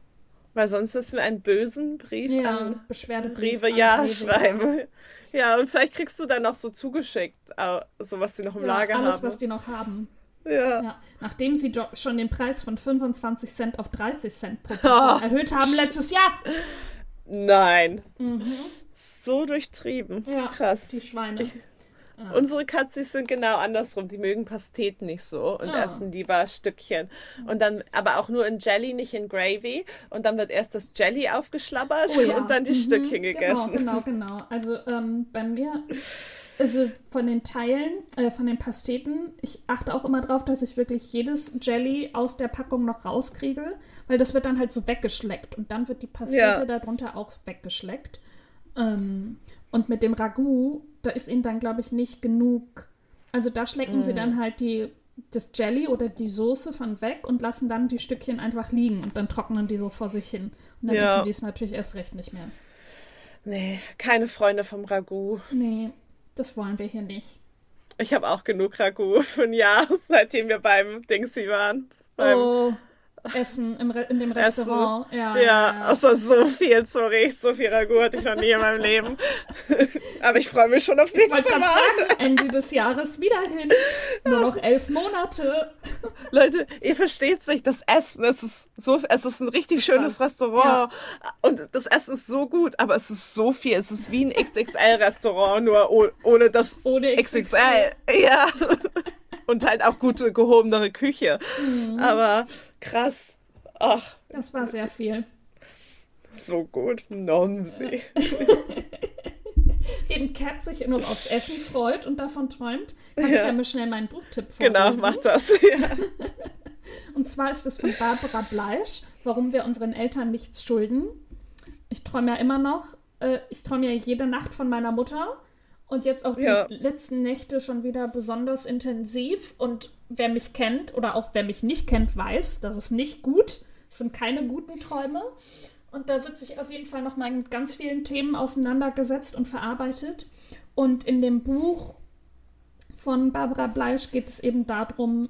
Weil sonst müssen wir einen bösen Brief ja, an Beschwerdebrief Rewe Ja schreiben. Ja, und vielleicht kriegst du dann noch so zugeschickt, so was die noch im ja, Lager alles, haben. Alles, was die noch haben. Ja. ja. Nachdem sie schon den Preis von 25 Cent auf 30 Cent pro *laughs* oh. erhöht haben letztes Jahr. Nein. Mhm. So durchtrieben. Ja, Krass. Die Schweine. Ich, Ah. Unsere Katzis sind genau andersrum. Die mögen Pasteten nicht so und ah. essen lieber Stückchen. Und dann, aber auch nur in Jelly, nicht in Gravy. Und dann wird erst das Jelly aufgeschlabbert oh, ja. und dann die mhm. Stückchen genau, gegessen. Genau, genau, genau. Also ähm, bei mir, also von den Teilen, äh, von den Pasteten, ich achte auch immer darauf, dass ich wirklich jedes Jelly aus der Packung noch rauskriege, weil das wird dann halt so weggeschleckt und dann wird die Pastete ja. darunter auch weggeschleckt. Ähm, und mit dem Ragout, da ist ihnen dann, glaube ich, nicht genug. Also da schlecken mm. sie dann halt die, das Jelly oder die Soße von weg und lassen dann die Stückchen einfach liegen und dann trocknen die so vor sich hin. Und dann ja. essen die es natürlich erst recht nicht mehr. Nee, keine Freunde vom Ragout. Nee, das wollen wir hier nicht. Ich habe auch genug Ragout für ein Jahr, *laughs* seitdem wir beim Dingsy waren. Beim oh, Essen im in dem Restaurant. Essen. Ja, ja, ja. außer so viel, sorry, so viel Ragout hatte ich noch nie in meinem Leben. *laughs* Aber ich freue mich schon aufs nächste ich Mal. Sagen, Ende des Jahres wieder hin. Nur noch elf Monate. *laughs* Leute, ihr versteht sich, das Essen, es ist so, es ist ein richtig schönes Restaurant ja. und das Essen ist so gut, aber es ist so viel. Es ist wie ein XXL-Restaurant, nur ohne das ohne XXL. XXL. *laughs* Ja. Und halt auch gute, gehobenere Küche. Mhm. Aber Krass. Ach. Das war sehr viel. So gut. Nonsi. Wenn *laughs* Cat sich nur aufs Essen freut und davon träumt, kann ja. ich ja mal schnell meinen Buchtipp vorlesen. Genau, mach das. *laughs* Ja. und zwar ist es von Barbara Bleisch, warum wir unseren Eltern nichts schulden. Ich träume ja immer noch, äh, ich träume ja jede Nacht von meiner Mutter und jetzt auch die ja. letzten Nächte schon wieder besonders intensiv. Und wer mich kennt oder auch wer mich nicht kennt, weiß, das ist nicht gut. Es sind keine guten Träume. Und da wird sich auf jeden Fall noch mal mit ganz vielen Themen auseinandergesetzt und verarbeitet. Und in dem Buch von Barbara Bleisch geht es eben darum,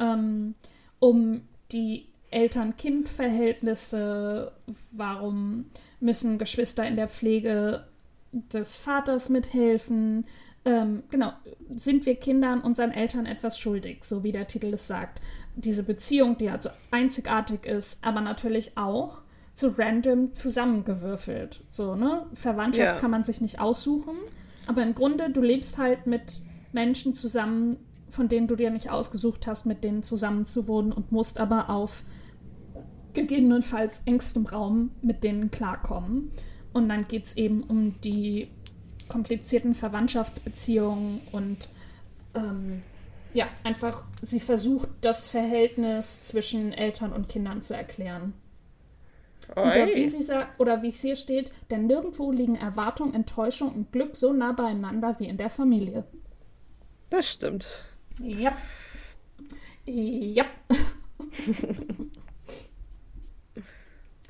ähm, um die Eltern-Kind-Verhältnisse, warum müssen Geschwister in der Pflege des Vaters mithelfen. Ähm, genau, sind wir Kindern unseren Eltern etwas schuldig, so wie der Titel es sagt. Diese Beziehung, die also einzigartig ist, aber natürlich auch so random zusammengewürfelt. So, ne? Verwandtschaft ja. kann man sich nicht aussuchen, aber im Grunde, du lebst halt mit Menschen zusammen, von denen du dir nicht ausgesucht hast, mit denen zusammen zu wohnen und musst aber auf gegebenenfalls engstem Raum mit denen klarkommen. Und dann geht es eben um die komplizierten Verwandtschaftsbeziehungen und ähm, ja, einfach, sie versucht, das Verhältnis zwischen Eltern und Kindern zu erklären. Oder wie, sie sagt, oder wie es hier steht, denn nirgendwo liegen Erwartung, Enttäuschung und Glück so nah beieinander wie in der Familie. Das stimmt. Ja. Ja. *laughs*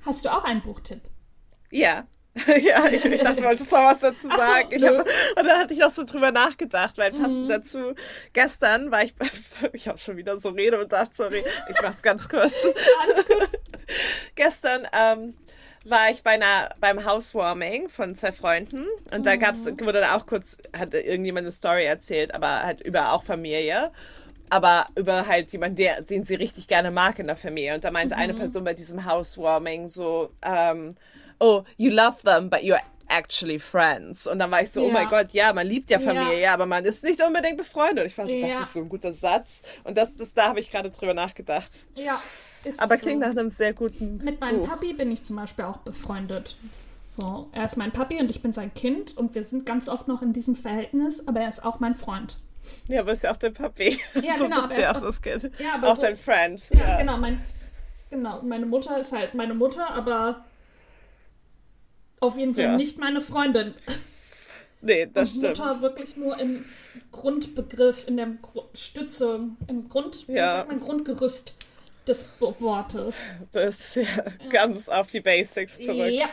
Hast du auch einen Buchtipp? Ja. *laughs* ja, ich, ich dachte, du wolltest noch was dazu so, sagen. nö. hab, und dann hatte ich noch so drüber nachgedacht, weil passend Mhm. dazu, gestern war ich, *laughs* ich habe schon wieder so Rede und dachte, sorry, ich mach's ganz kurz. Alles gut. *laughs* gestern ähm, war ich bei einer, beim Housewarming von zwei Freunden und da gab's, Mhm. wurde da auch kurz, hatte irgendjemand eine Story erzählt, aber halt über auch Familie. Aber über halt jemanden, der, den sie richtig gerne mag in der Familie. Und da meinte Mhm. eine Person bei diesem Housewarming so, ähm, oh, you love them, but you're actually friends. Und dann war ich so, oh Ja. mein Gott, ja, man liebt ja Ja. Familie, aber man ist nicht unbedingt befreundet. Und ich fand, Ja. das ist so ein guter Satz. Und das, das da habe ich gerade drüber nachgedacht. Ja. Ist Aber so. klingt nach einem sehr guten Mit meinem Buch. Papi bin ich zum Beispiel auch befreundet. So, er ist mein Papi und ich bin sein Kind und wir sind ganz oft noch in diesem Verhältnis, aber er ist auch mein Freund. Ja, aber ist ja auch dein Papi. Ja, *laughs* so genau, bist aber ja er ist auch- das Kind. Ja, aber auch so- dein Friend. Ja, genau, mein, genau. Meine Mutter ist halt meine Mutter, aber auf jeden Fall Ja. nicht meine Freundin. Nee, das und stimmt. Mutter wirklich nur im Grundbegriff, in der Gru Stütze, im Grund, wie Ja. sagt man, Grundgerüst des Wortes. Das *laughs* ist ja ganz auf die Basics zurück. Ja,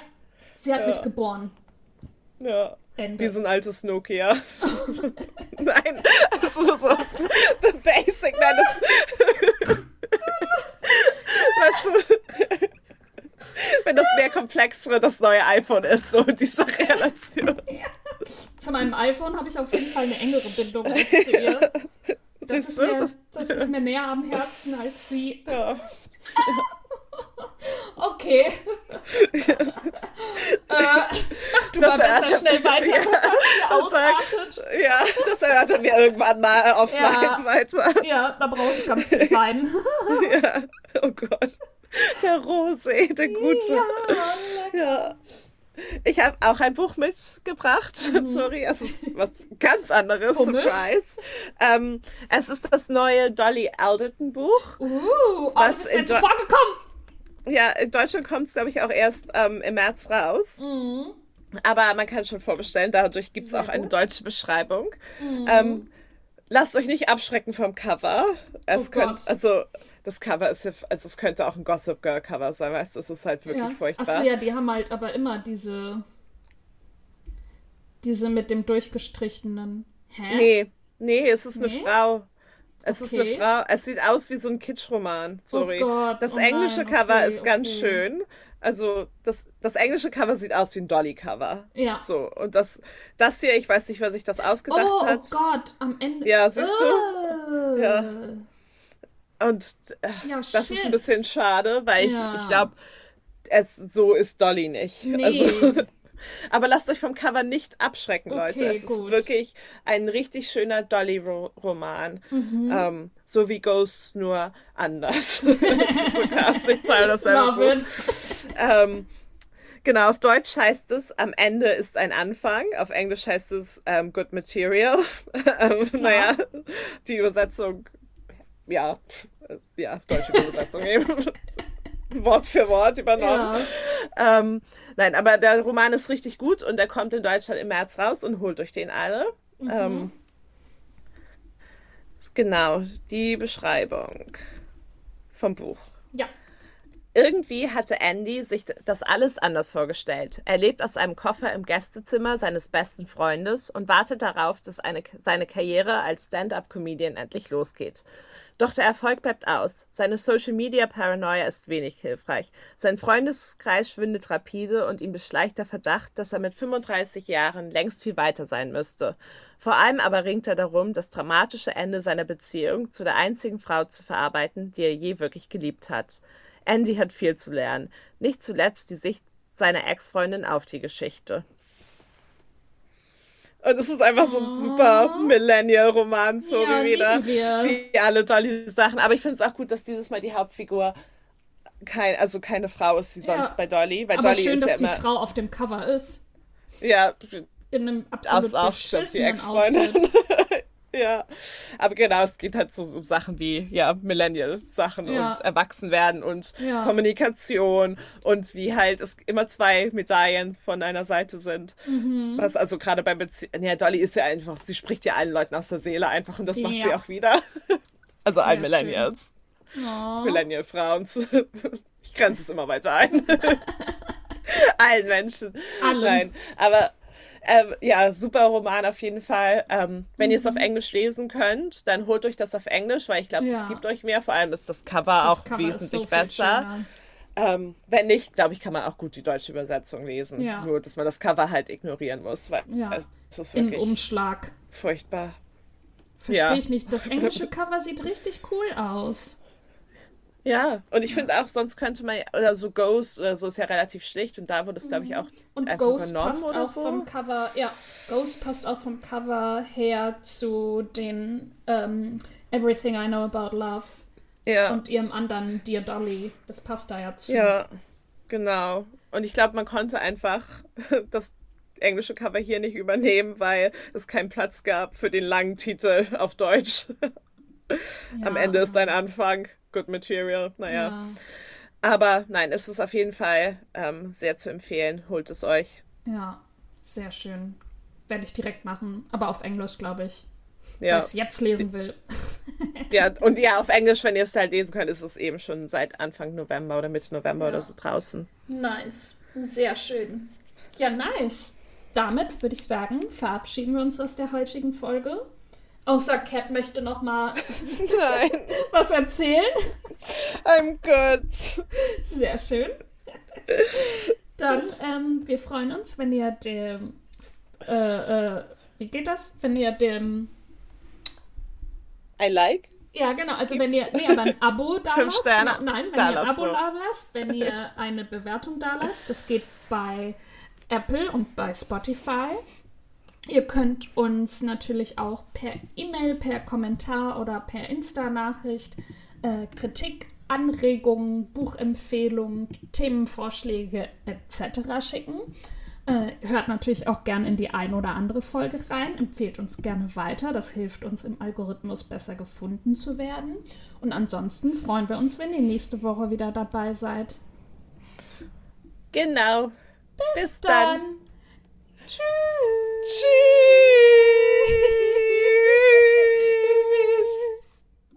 sie hat mich geboren. Ja. Ende. Wie so ein altes Nokia. *laughs* nein, also so the basic, nein, das *laughs* weißt du, wenn das mehr komplexere das neue iPhone ist, so diese Relation. *laughs* Zu meinem iPhone habe ich auf jeden Fall eine engere Bindung *laughs* als zu ihr. Das Siehst ist, du, mir, das, das ist mir näher am Herzen als sie. ja. *laughs* Okay. äh, mach du Das mal besser schnell weiter, Ja, bevor ausartet. ja, das erörtern wir irgendwann mal offline Ja. weiter. Ja, da brauche ich ganz viel Wein. Ja. Oh Gott. *laughs* Der Rosé, der Gute. Ja, Ja. Ich habe auch ein Buch mitgebracht. *laughs* Sorry, es ist was ganz anderes. Mhm. Komisch. Surprise. Ähm, es ist das neue Dolly Alderton Buch. Uh, oh, Was du bist mir in Deu- zuvor gekommen. Ja, in Deutschland kommt es, glaube ich, auch erst ähm, im März raus. Mhm. Aber man kann schon vorbestellen. Dadurch gibt es auch eine gut. deutsche Beschreibung. Mhm. Ähm, lasst euch nicht abschrecken vom Cover. Es Oh könnt, also das Cover ist ja, also es könnte auch ein Gossip Girl Cover sein, weißt du, es ist halt wirklich Ja. furchtbar. Achso, ja, die haben halt aber immer diese. Diese mit dem durchgestrichenen. Hä? Nee, nee, es ist eine Nee? Frau. Es ist eine Okay. Frau. Es sieht aus wie so ein Kitschroman. Sorry. Oh Gott, das oh englische nein, Cover okay, ist ganz okay. schön. Also das, das englische Cover sieht aus wie ein Dolly-Cover. Ja. So, und das, das hier, ich weiß nicht, wer sich das ausgedacht Oh, oh hat. Gott, am Ende. Ja, siehst du? du? Ja. Und äh, Ja, das ist shit. ein bisschen schade, weil Ja. ich, ich glaube, es so ist Dolly nicht. Nee. Also, *laughs* aber lasst euch vom Cover nicht abschrecken, Leute. Okay, Es gut. ist wirklich ein richtig schöner Dolly-Roman. Mhm. Ähm, so wie Ghost, nur anders. *laughs* Fantastic, Teil dasselbe Buch. Ähm, genau, auf Deutsch heißt es, am Ende ist ein Anfang. Auf Englisch heißt es ähm, Good Material. *laughs* ähm, naja, die Übersetzung, ja, ja, deutsche Übersetzung eben. *laughs* Wort für Wort übernommen. Ja. Ähm, nein, aber der Roman ist richtig gut und der kommt in Deutschland im März raus und holt euch den alle. Mhm. Ähm, genau, die Beschreibung vom Buch. ja. Irgendwie hatte Andy sich das alles anders vorgestellt. Er lebt aus einem Koffer im Gästezimmer seines besten Freundes und wartet darauf, dass eine, seine Karriere als Stand-up-Comedian endlich losgeht. Doch der Erfolg bleibt aus. Seine Social-Media-Paranoia ist wenig hilfreich. Sein Freundeskreis schwindet rapide und ihm beschleicht der Verdacht, dass er mit 35 Jahren längst viel weiter sein müsste. Vor allem aber ringt er darum, das dramatische Ende seiner Beziehung zu der einzigen Frau zu verarbeiten, die er je wirklich geliebt hat. Andy hat viel zu lernen. Nicht zuletzt die Sicht seiner Ex-Freundin auf die Geschichte. Und es ist einfach so ein super Millennial-Roman, so Ja, wie wieder. Wie alle Dolly-Sachen. Aber ich finde es auch gut, dass dieses Mal die Hauptfigur kein, also keine Frau ist wie sonst Ja. bei Dolly. Weil Aber Dolly schön, ist dass ja die immer. Frau auf dem Cover ist. Ja, In einem das absolut ist auch die beschissenen Ex-Freundin. Outfit. Ja. Aber genau, es geht halt so um Sachen wie, ja, Millennial-Sachen Ja. und Erwachsenwerden und Ja. Kommunikation und wie halt es immer zwei Medaillen von einer Seite sind. Mhm. Was also gerade bei Beziehungen, ja, Dolly ist ja einfach, sie spricht ja allen Leuten aus der Seele einfach und das macht Ja. sie auch wieder. *laughs* Also allen Millennials. Oh. Millennial-Frauen. *laughs* Ich grenze es immer weiter ein. *laughs* allen Menschen. Allen. Nein, aber ähm, ja, super Roman auf jeden Fall. Ähm, wenn mhm. ihr es auf Englisch lesen könnt, dann holt euch das auf Englisch, weil ich glaube, ja. das gibt euch mehr. Vor allem ist das Cover das auch Cover wesentlich so besser. Ähm, wenn nicht, glaube ich, kann man auch gut die deutsche Übersetzung lesen. Ja. Nur, dass man das Cover halt ignorieren muss, weil ja. es ist wirklich Im Umschlag. furchtbar. Verstehe ich nicht. Das englische *laughs* Cover sieht richtig cool aus. Ja, und ich finde auch, sonst könnte man, oder so Ghost oder so ist ja relativ schlicht und da wurde es, glaube ich, auch Und Ghost passt auch so. vom Cover, ja, Ghost passt auch vom Cover her zu den um, ähm, Everything I Know About Love ja. und ihrem anderen Dear Dolly. Das passt da ja zu. Ja, genau. Und ich glaube, man konnte einfach *laughs* das englische Cover hier nicht übernehmen, weil es keinen Platz gab für den langen Titel auf Deutsch. *laughs* Ja. Am Ende ist dein Anfang. Good Material, naja. Ja. Aber nein, es ist auf jeden Fall ähm, sehr zu empfehlen. Holt es euch. Ja, sehr schön. Werde ich direkt machen, aber auf Englisch, glaube ich. Ja. Ich es jetzt lesen will. *laughs* ja, und ja, auf Englisch, wenn ihr es halt lesen könnt, ist es eben schon seit Anfang November oder Mitte November ja. oder so draußen. Nice. Sehr schön. Ja, nice. Damit würde ich sagen, verabschieden wir uns aus der heutigen Folge. Außer Cat möchte noch mal *laughs* *laughs* was erzählen. I'm good. Sehr schön. Dann, ähm, wir freuen uns, wenn ihr dem, äh, äh, wie geht das? Wenn ihr dem I like? Ja, genau. Also Gibt's? wenn ihr, nee, aber ein Abo *laughs* da lasst. Genau, nein, wenn da ihr ein Abo da lasst, wenn ihr eine Bewertung da lasst. Das geht bei Apple und bei Spotify. Ihr könnt uns natürlich auch per E-Mail, per Kommentar oder per Insta-Nachricht äh, Kritik, Anregungen, Buchempfehlungen, Themenvorschläge etc. schicken. Äh, hört natürlich auch gerne in die ein oder andere Folge rein, empfehlt uns gerne weiter. Das hilft uns im Algorithmus besser gefunden zu werden. Und ansonsten freuen wir uns, wenn ihr nächste Woche wieder dabei seid. Genau. Bis, Bis dann. dann. Tschüss. Tschüss.